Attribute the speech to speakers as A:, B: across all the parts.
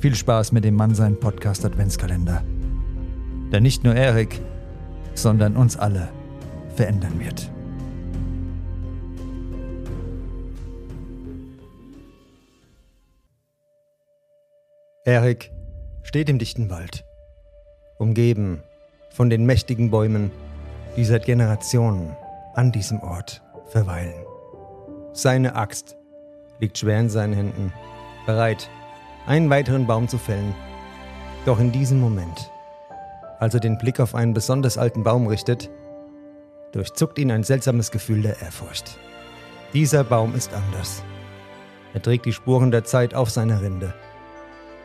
A: Viel Spaß mit dem Mannsein Podcast Adventskalender. Der nicht nur Erik, sondern uns alle verändern wird. Erik steht im dichten Wald, umgeben von den mächtigen Bäumen, die seit Generationen an diesem Ort verweilen. Seine Axt liegt schwer in seinen Händen, bereit, einen weiteren Baum zu fällen. Doch in diesem Moment, als er den Blick auf einen besonders alten Baum richtet, durchzuckt ihn ein seltsames Gefühl der Ehrfurcht. Dieser Baum ist anders. Er trägt die Spuren der Zeit auf seiner Rinde.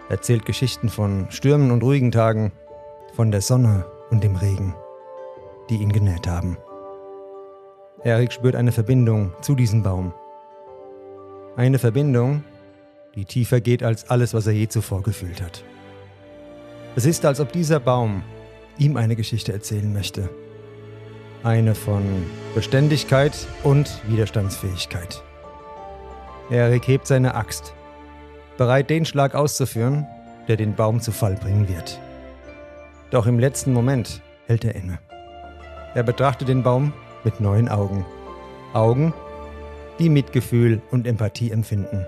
A: Er erzählt Geschichten von Stürmen und ruhigen Tagen, von der Sonne und dem Regen, die ihn genährt haben. Erik spürt eine Verbindung zu diesem Baum. Eine Verbindung, die tiefer geht als alles, was er je zuvor gefühlt hat. Es ist, als ob dieser Baum ihm eine Geschichte erzählen möchte. Eine von Beständigkeit und Widerstandsfähigkeit. Erik hebt seine Axt, bereit den Schlag auszuführen, der den Baum zu Fall bringen wird. Doch im letzten Moment hält er inne. Er betrachtet den Baum mit neuen Augen. Augen, die Mitgefühl und Empathie empfinden.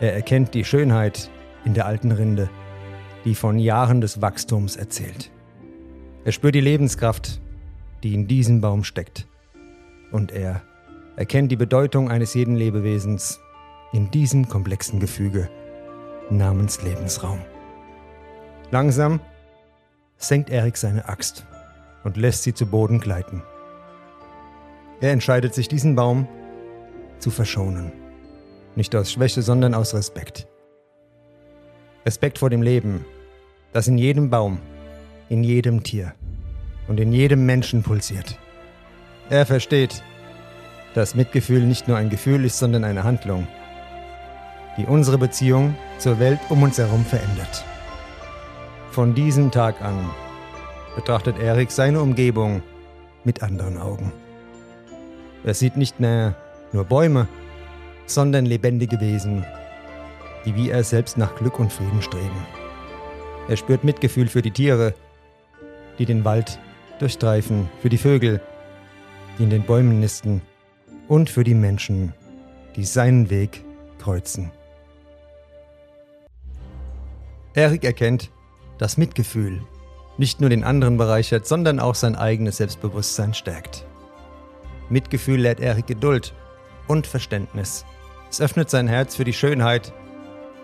A: Er erkennt die Schönheit in der alten Rinde, die von Jahren des Wachstums erzählt. Er spürt die Lebenskraft, die in diesem Baum steckt. Und er erkennt die Bedeutung eines jeden Lebewesens in diesem komplexen Gefüge namens Lebensraum. Langsam senkt Erik seine Axt und lässt sie zu Boden gleiten. Er entscheidet sich, diesen Baum zu verschonen. Nicht aus Schwäche, sondern aus Respekt. Respekt vor dem Leben, das in jedem Baum, in jedem Tier und in jedem Menschen pulsiert. Er versteht, dass Mitgefühl nicht nur ein Gefühl ist, sondern eine Handlung, die unsere Beziehung zur Welt um uns herum verändert. Von diesem Tag an betrachtet Erik seine Umgebung mit anderen Augen. Er sieht nicht mehr nur Bäume, sondern lebendige Wesen, die wie er selbst nach Glück und Frieden streben. Er spürt Mitgefühl für die Tiere, die den Wald durchstreifen, für die Vögel, die in den Bäumen nisten und für die Menschen, die seinen Weg kreuzen. Erik erkennt, dass Mitgefühl nicht nur den anderen bereichert, sondern auch sein eigenes Selbstbewusstsein stärkt. Mitgefühl lehrt Erik Geduld und Verständnis es öffnet sein Herz für die Schönheit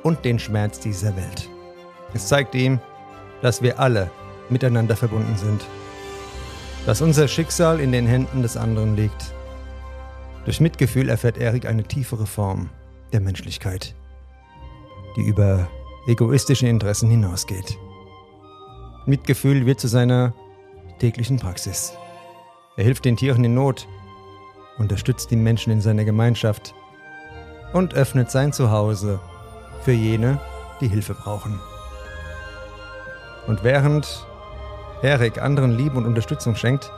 A: und den Schmerz dieser Welt. Es zeigt ihm, dass wir alle miteinander verbunden sind, dass unser Schicksal in den Händen des anderen liegt. Durch Mitgefühl erfährt Erik eine tiefere Form der Menschlichkeit, die über egoistische Interessen hinausgeht. Mitgefühl wird zu seiner täglichen Praxis. Er hilft den Tieren in Not, unterstützt die Menschen in seiner Gemeinschaft und öffnet sein Zuhause für jene, die Hilfe brauchen. Und während Erik anderen Liebe und Unterstützung schenkt,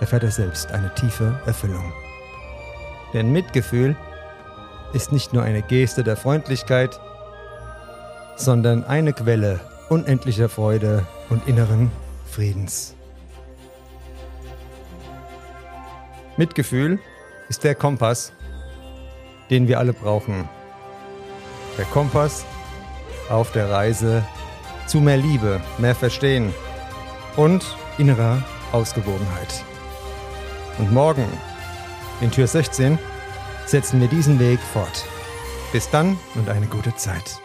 A: erfährt er selbst eine tiefe Erfüllung. Denn Mitgefühl ist nicht nur eine Geste der Freundlichkeit, sondern eine Quelle unendlicher Freude und inneren Friedens. Mitgefühl ist der Kompass, den wir alle brauchen. Der Kompass auf der Reise zu mehr Liebe, mehr Verstehen und innerer Ausgewogenheit. Und morgen, in Tür 16, setzen wir diesen Weg fort. Bis dann und eine gute Zeit.